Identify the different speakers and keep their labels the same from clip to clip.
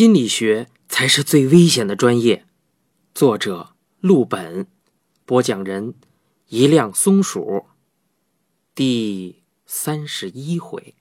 Speaker 1: 心理学才是最危险的专业。作者：陆本，播讲人：一辆松鼠。第三十一回。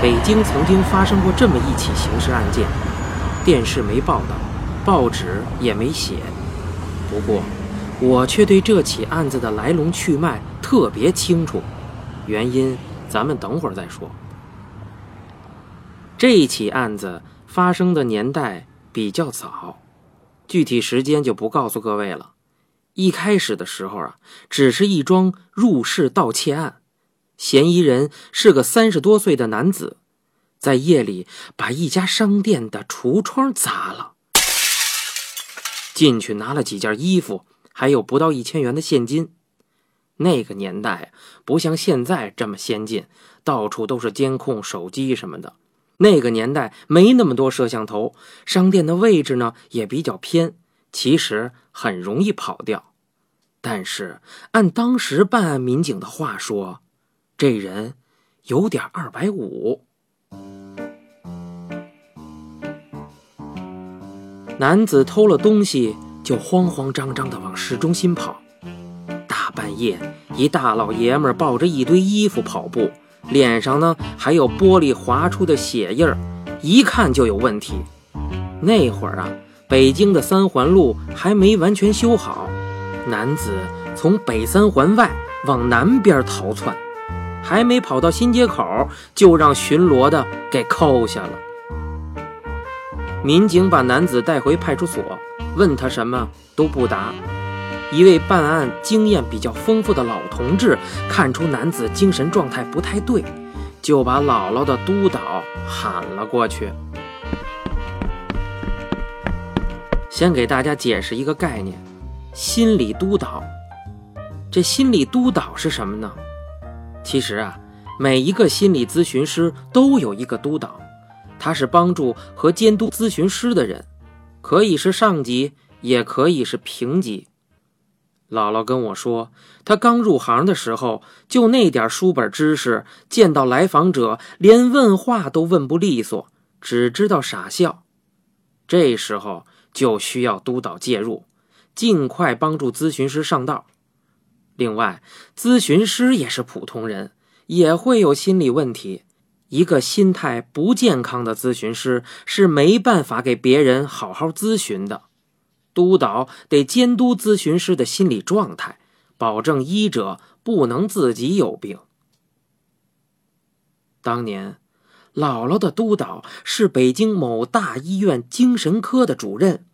Speaker 1: 北京曾经发生过这么一起刑事案件，电视没报道，报纸也没写。不过，我却对这起案子的来龙去脉特别清楚，原因咱们等会儿再说。这起案子发生的年代比较早，具体时间就不告诉各位了。一开始的时候啊，只是一桩入室盗窃案。嫌疑人是个三十多岁的男子，在夜里把一家商店的橱窗砸了，进去拿了几件衣服，还有不到一千元的现金。那个年代不像现在这么先进，到处都是监控、手机什么的。那个年代没那么多摄像头，商店的位置呢也比较偏，其实很容易跑掉。但是按当时办案民警的话说，这人有点二百五。男子偷了东西，就慌慌张张的往市中心跑。大半夜，一大老爷们抱着一堆衣服跑步，脸上呢还有玻璃划出的血印儿，一看就有问题。那会儿啊，北京的三环路还没完全修好，男子从北三环外往南边逃窜。还没跑到新街口，就让巡逻的给扣下了。民警把男子带回派出所，问他什么都不答。一位办案经验比较丰富的老同志看出男子精神状态不太对，就把姥姥的督导喊了过去。先给大家解释一个概念：心理督导。这心理督导是什么呢？其实啊，每一个心理咨询师都有一个督导，他是帮助和监督咨询师的人，可以是上级，也可以是平级。姥姥跟我说，他刚入行的时候，就那点书本知识，见到来访者连问话都问不利索，只知道傻笑。这时候就需要督导介入，尽快帮助咨询师上道。另外，咨询师也是普通人，也会有心理问题。一个心态不健康的咨询师是没办法给别人好好咨询的。督导得监督咨询师的心理状态，保证医者不能自己有病。当年，姥姥的督导是北京某大医院精神科的主任，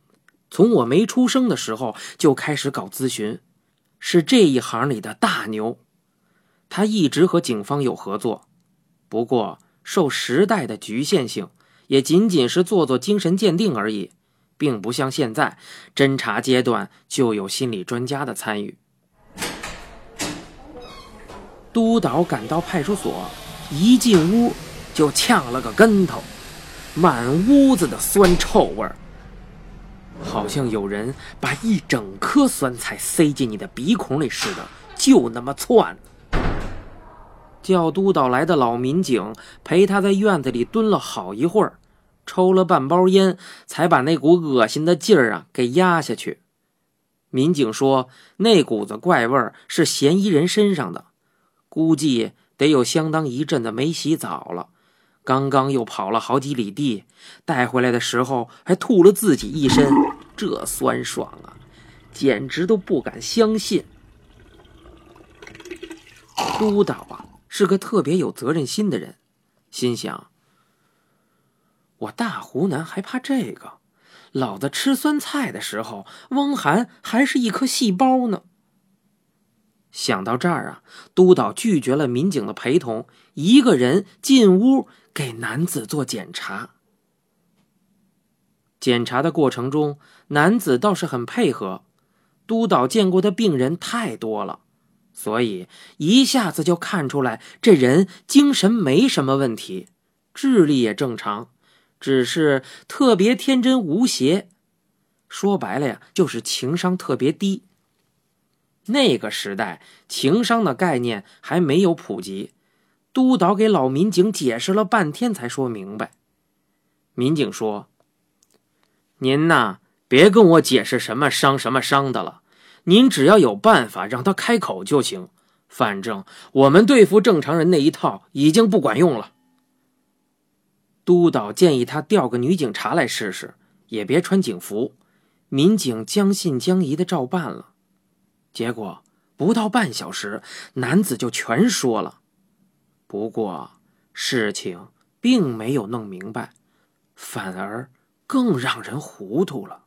Speaker 1: 从我没出生的时候就开始搞咨询。是这一行里的大牛，他一直和警方有合作，不过受时代的局限性，也仅仅是做做精神鉴定而已，并不像现在侦查阶段就有心理专家的参与。督导赶到派出所，一进屋就呛了个跟头，满屋子的酸臭味儿。好像有人把一整颗酸菜塞进你的鼻孔里似的，就那么窜。叫督导来的老民警陪他在院子里蹲了好一会儿，抽了半包烟，才把那股恶心的劲儿啊给压下去。民警说，那股子怪味儿是嫌疑人身上的，估计得有相当一阵子没洗澡了。刚刚又跑了好几里地，带回来的时候还吐了自己一身，这酸爽啊，简直都不敢相信。督导啊，是个特别有责任心的人，心想：我大湖南还怕这个？老子吃酸菜的时候，汪涵还是一颗细胞呢。想到这儿啊，督导拒绝了民警的陪同，一个人进屋。给男子做检查。检查的过程中，男子倒是很配合。督导见过的病人太多了，所以一下子就看出来这人精神没什么问题，智力也正常，只是特别天真无邪。说白了呀，就是情商特别低。那个时代，情商的概念还没有普及。督导给老民警解释了半天，才说明白。民警说：“您呐，别跟我解释什么伤什么伤的了，您只要有办法让他开口就行。反正我们对付正常人那一套已经不管用了。”督导建议他调个女警察来试试，也别穿警服。民警将信将疑的照办了。结果不到半小时，男子就全说了。不过事情并没有弄明白，反而更让人糊涂了。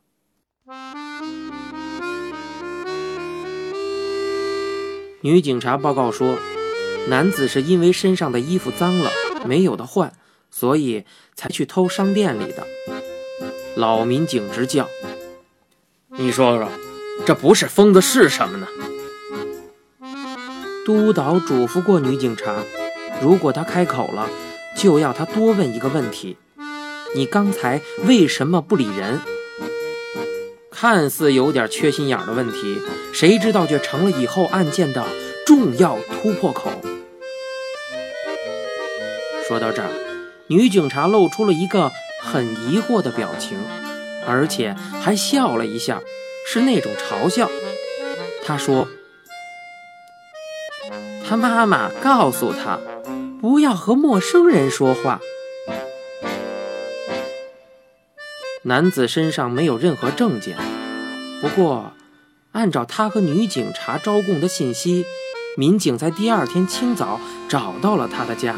Speaker 1: 女警察报告说，男子是因为身上的衣服脏了，没有的换，所以才去偷商店里的。老民警直叫：“你说说，这不是疯子是什么呢？”督导嘱咐过女警察。如果她开口了，就要她多问一个问题：你刚才为什么不理人？看似有点缺心眼的问题，谁知道却成了以后案件的重要突破口。说到这儿，女警察露出了一个很疑惑的表情，而且还笑了一下，是那种嘲笑。她说：“他妈妈告诉他。”不要和陌生人说话。男子身上没有任何证件，不过，按照他和女警察招供的信息，民警在第二天清早找到了他的家。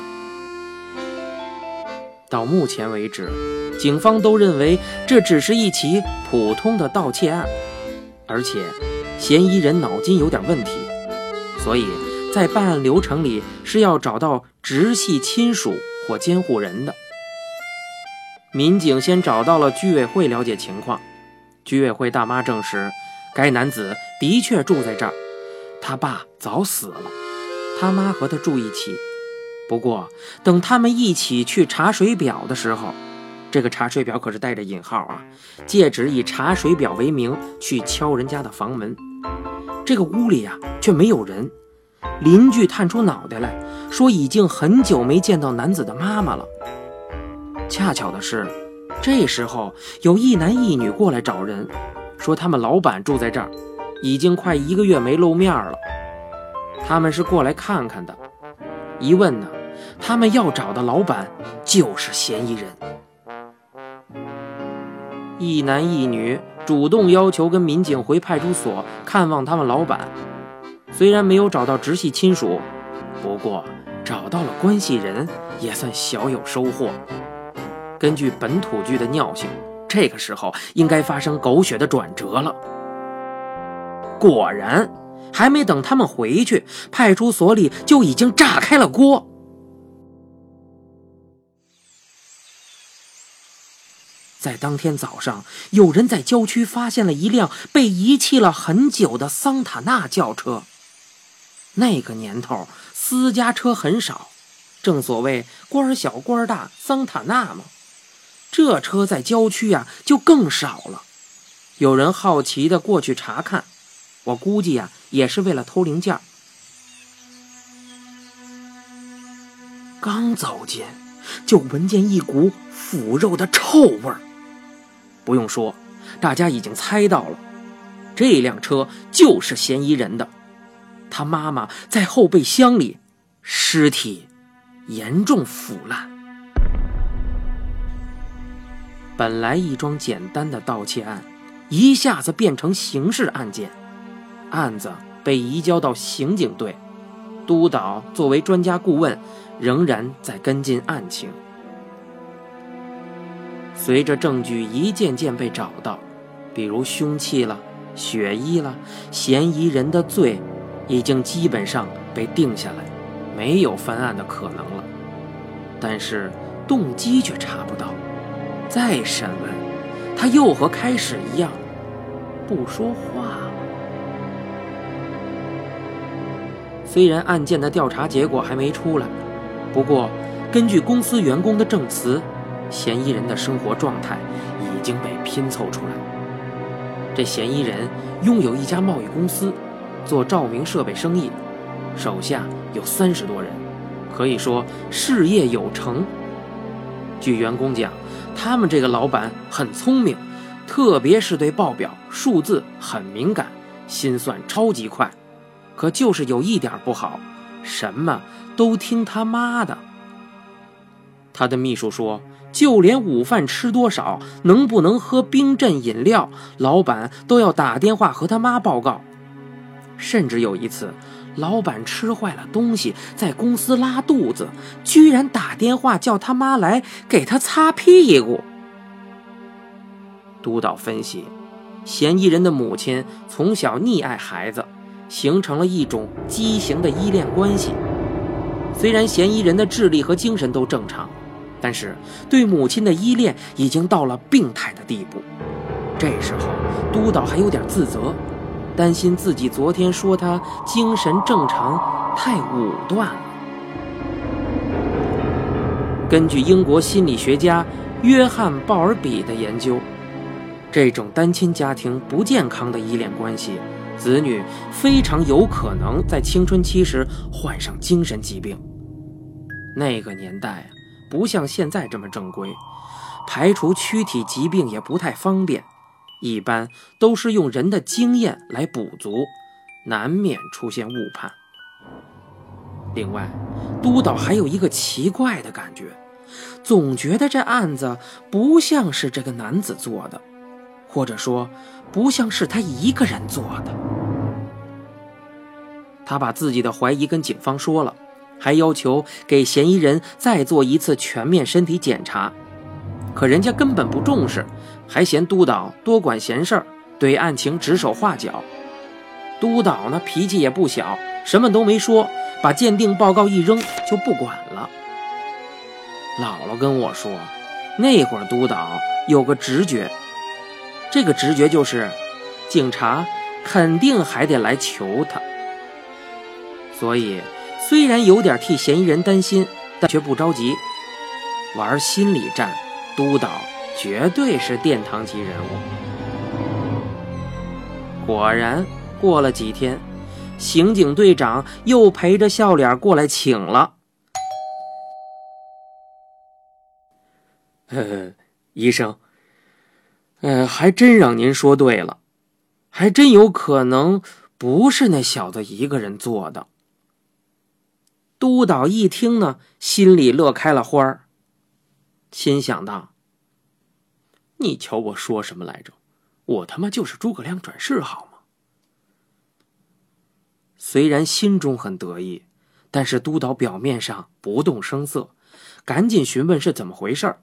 Speaker 1: 到目前为止，警方都认为这只是一起普通的盗窃案，而且嫌疑人脑筋有点问题，所以。在办案流程里是要找到直系亲属或监护人的。民警先找到了居委会了解情况，居委会大妈证实，该男子的确住在这儿，他爸早死了，他妈和他住一起。不过，等他们一起去查水表的时候，这个查水表可是带着引号啊，借指以查水表为名去敲人家的房门，这个屋里呀却没有人。邻居探出脑袋来说：“已经很久没见到男子的妈妈了。”恰巧的是，这时候有一男一女过来找人，说他们老板住在这儿，已经快一个月没露面了。他们是过来看看的。一问呢，他们要找的老板就是嫌疑人。一男一女主动要求跟民警回派出所看望他们老板。虽然没有找到直系亲属，不过找到了关系人，也算小有收获。根据本土剧的尿性，这个时候应该发生狗血的转折了。果然，还没等他们回去，派出所里就已经炸开了锅。在当天早上，有人在郊区发现了一辆被遗弃了很久的桑塔纳轿车。那个年头，私家车很少，正所谓官小官大，桑塔纳嘛。这车在郊区呀，就更少了。有人好奇的过去查看，我估计呀，也是为了偷零件。刚走近，就闻见一股腐肉的臭味儿。不用说，大家已经猜到了，这辆车就是嫌疑人的。他妈妈在后备箱里，尸体严重腐烂。本来一桩简单的盗窃案，一下子变成刑事案件，案子被移交到刑警队，督导作为专家顾问，仍然在跟进案情。随着证据一件件被找到，比如凶器了、血衣了，嫌疑人的罪。已经基本上被定下来，没有翻案的可能了。但是动机却查不到。再审问，他又和开始一样，不说话了。虽然案件的调查结果还没出来，不过根据公司员工的证词，嫌疑人的生活状态已经被拼凑出来。这嫌疑人拥有一家贸易公司，做照明设备生意，手下有三十多人，可以说事业有成。据员工讲，他们这个老板很聪明，特别是对报表数字很敏感，心算超级快。可就是有一点不好，什么都听他妈的。他的秘书说，就连午饭吃多少，能不能喝冰镇饮料，老板都要打电话和他妈报告。甚至有一次。老板吃坏了东西，在公司拉肚子，居然打电话叫他妈来给他擦屁股。督导分析，嫌疑人的母亲从小溺爱孩子，形成了一种畸形的依恋关系。虽然嫌疑人的智力和精神都正常，但是对母亲的依恋已经到了病态的地步。这时候，督导还有点自责。担心自己昨天说他精神正常太武断了。根据英国心理学家约翰·鲍尔比的研究，这种单亲家庭不健康的依恋关系，子女非常有可能在青春期时患上精神疾病。那个年代不像现在这么正规，排除躯体疾病也不太方便。一般都是用人的经验来补足，难免出现误判。另外，督导还有一个奇怪的感觉，总觉得这案子不像是这个男子做的，或者说不像是他一个人做的。他把自己的怀疑跟警方说了，还要求给嫌疑人再做一次全面身体检查，可人家根本不重视。还嫌督导多管闲事儿，对案情指手画脚。督导呢脾气也不小，什么都没说，把鉴定报告一扔就不管了。姥姥跟我说，那会儿督导有个直觉，这个直觉就是警察肯定还得来求他。所以虽然有点替嫌疑人担心，但却不着急，玩心理战。督导。绝对是殿堂级人物。果然，过了几天，刑警队长又陪着笑脸过来请了。呵呵，医生，呃，还真让您说对了，还真有可能不是那小子一个人做的。督导一听呢，心里乐开了花儿，心想到。你瞧我说什么来着？我他妈就是诸葛亮转世好吗？虽然心中很得意，但是督导表面上不动声色，赶紧询问是怎么回事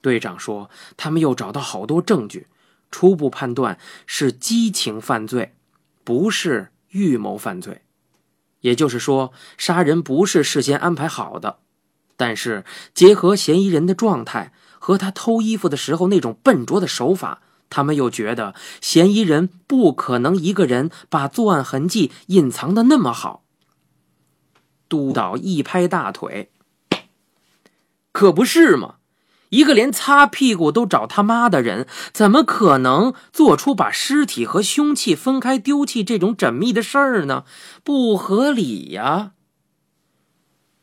Speaker 1: 队长说，他们又找到好多证据，初步判断是激情犯罪，不是预谋犯罪。也就是说，杀人不是事先安排好的。但是结合嫌疑人的状态。和他偷衣服的时候那种笨拙的手法，他们又觉得嫌疑人不可能一个人把作案痕迹隐藏的那么好。督导一拍大腿：“可不是嘛！一个连擦屁股都找他妈的人，怎么可能做出把尸体和凶器分开丢弃这种缜密的事儿呢？不合理呀！”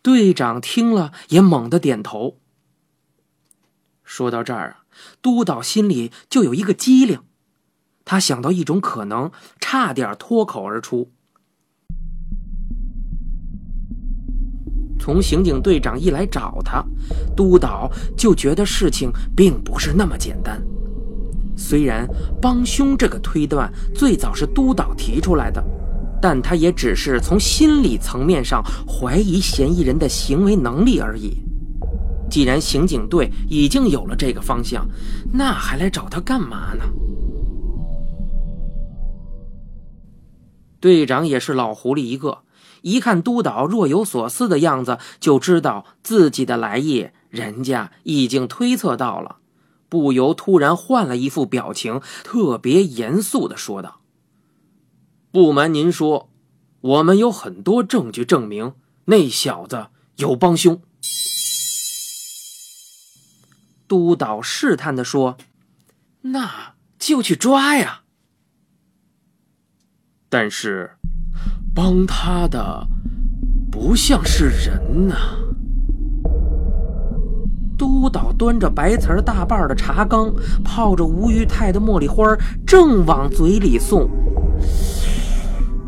Speaker 1: 队长听了也猛地点头。说到这儿啊，督导心里就有一个机灵，他想到一种可能，差点脱口而出。从刑警队长一来找他，督导就觉得事情并不是那么简单。虽然帮凶这个推断最早是督导提出来的，但他也只是从心理层面上怀疑嫌疑人的行为能力而已。既然刑警队已经有了这个方向，那还来找他干嘛呢？队长也是老狐狸一个，一看督导若有所思的样子，就知道自己的来意，人家已经推测到了，不由突然换了一副表情，特别严肃的说道：“不瞒您说，我们有很多证据证明那小子有帮凶。”督导试探地说：“那就去抓呀。”但是，帮他的不像是人呐。督导端着白瓷大半的茶缸，泡着吴裕泰的茉莉花，正往嘴里送。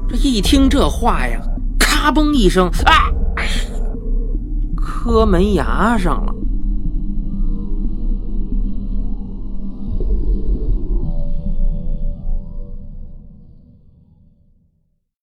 Speaker 1: 这一听这话呀，咔嘣一声，啊，磕门牙上了。